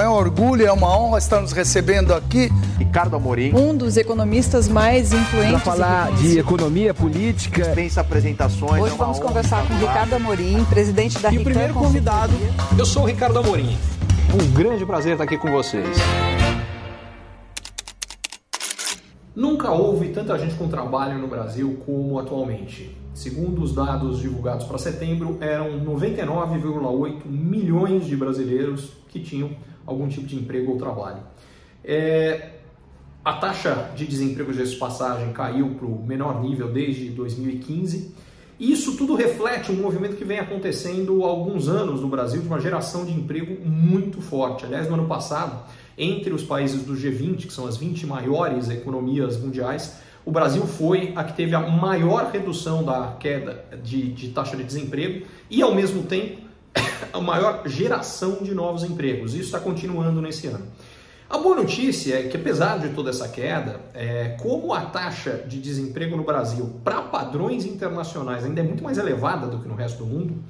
É um orgulho, é uma honra estar nos recebendo aqui. Ricardo Amorim. Um dos economistas mais influentes. Para falar de economia política. Dispensa apresentações. Hoje é vamos conversar com Ricardo Amorim, presidente da E o primeiro convidado, eu sou o Ricardo Amorim. Um grande prazer estar aqui com vocês. Nunca houve tanta gente com trabalho no Brasil como atualmente. Segundo os dados divulgados para setembro, eram 99,8 milhões de brasileiros que tinham algum tipo de emprego ou trabalho. É, a taxa de desemprego de passagem caiu para o menor nível desde 2015. E isso tudo reflete um movimento que vem acontecendo há alguns anos no Brasil de uma geração de emprego muito forte. Aliás, no ano passado, entre os países do G20, que são as 20 maiores economias mundiais, o Brasil foi a que teve a maior redução da queda de, de taxa de desemprego e, ao mesmo tempo, a maior geração de novos empregos. Isso está continuando nesse ano. A boa notícia é que, apesar de toda essa queda, é, como a taxa de desemprego no Brasil, para padrões internacionais, ainda é muito mais elevada do que no resto do mundo,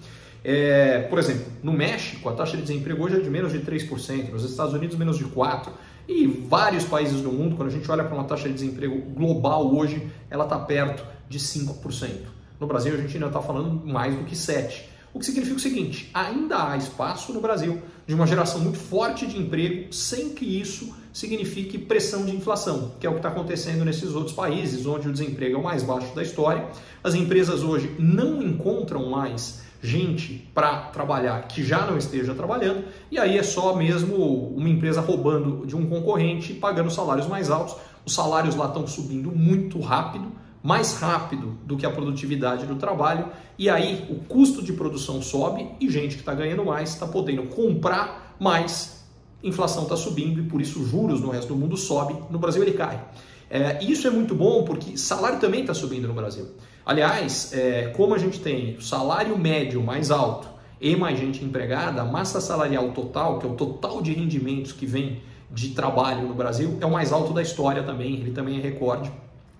é, por exemplo, no México, a taxa de desemprego hoje é de menos de 3%, nos Estados Unidos, menos de 4%, e vários países do mundo, quando a gente olha para uma taxa de desemprego global hoje, ela está perto de 5%. No Brasil, a gente ainda está falando mais do que 7%. O que significa o seguinte: ainda há espaço no Brasil de uma geração muito forte de emprego, sem que isso signifique pressão de inflação, que é o que está acontecendo nesses outros países, onde o desemprego é o mais baixo da história. As empresas hoje não encontram mais gente para trabalhar que já não esteja trabalhando, e aí é só mesmo uma empresa roubando de um concorrente, pagando salários mais altos. Os salários lá estão subindo muito rápido, mais rápido do que a produtividade do trabalho, e aí o custo de produção sobe e gente que está ganhando mais está podendo comprar mais, inflação está subindo e por isso os juros no resto do mundo sobe, no Brasil ele cai. É, isso é muito bom porque salário também está subindo no Brasil. Aliás, é, como a gente tem salário médio mais alto e mais gente empregada, a massa salarial total, que é o total de rendimentos que vem de trabalho no Brasil, é o mais alto da história também, ele também é recorde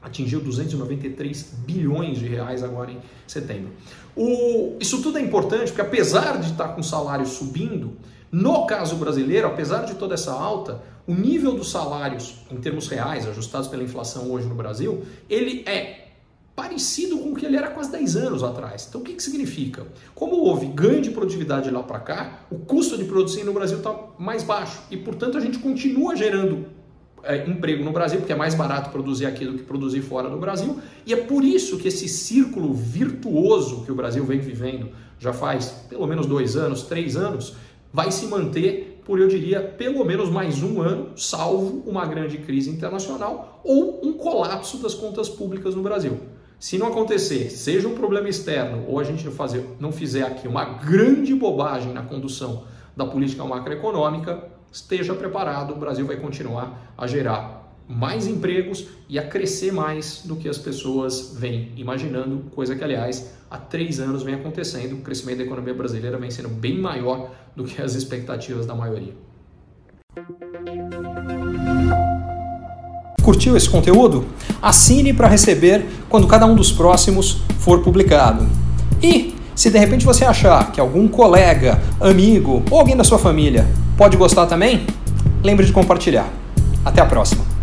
atingiu 293 bilhões de reais agora em setembro. O, isso tudo é importante porque apesar de estar com o salário subindo, no caso brasileiro, apesar de toda essa alta, o nível dos salários em termos reais, ajustados pela inflação hoje no Brasil, ele é parecido com o que ele era quase 10 anos atrás. Então o que, que significa? Como houve ganho de produtividade lá para cá, o custo de produzir no Brasil está mais baixo e, portanto, a gente continua gerando é, emprego no Brasil, porque é mais barato produzir aqui do que produzir fora do Brasil, e é por isso que esse círculo virtuoso que o Brasil vem vivendo já faz pelo menos dois anos, três anos, vai se manter por, eu diria, pelo menos mais um ano, salvo uma grande crise internacional ou um colapso das contas públicas no Brasil. Se não acontecer, seja um problema externo ou a gente fazer, não fizer aqui uma grande bobagem na condução da política macroeconômica, esteja preparado, o Brasil vai continuar a gerar mais empregos e a crescer mais do que as pessoas vêm imaginando, coisa que, aliás, há três anos vem acontecendo. O crescimento da economia brasileira vem sendo bem maior do que as expectativas da maioria. Curtiu esse conteúdo? Assine para receber quando cada um dos próximos for publicado. E se de repente você achar que algum colega, amigo ou alguém da sua família pode gostar também, lembre de compartilhar. Até a próxima!